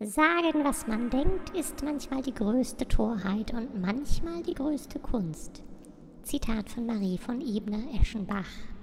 Sagen, was man denkt, ist manchmal die größte Torheit und manchmal die größte Kunst. Zitat von Marie von Ebner-Eschenbach.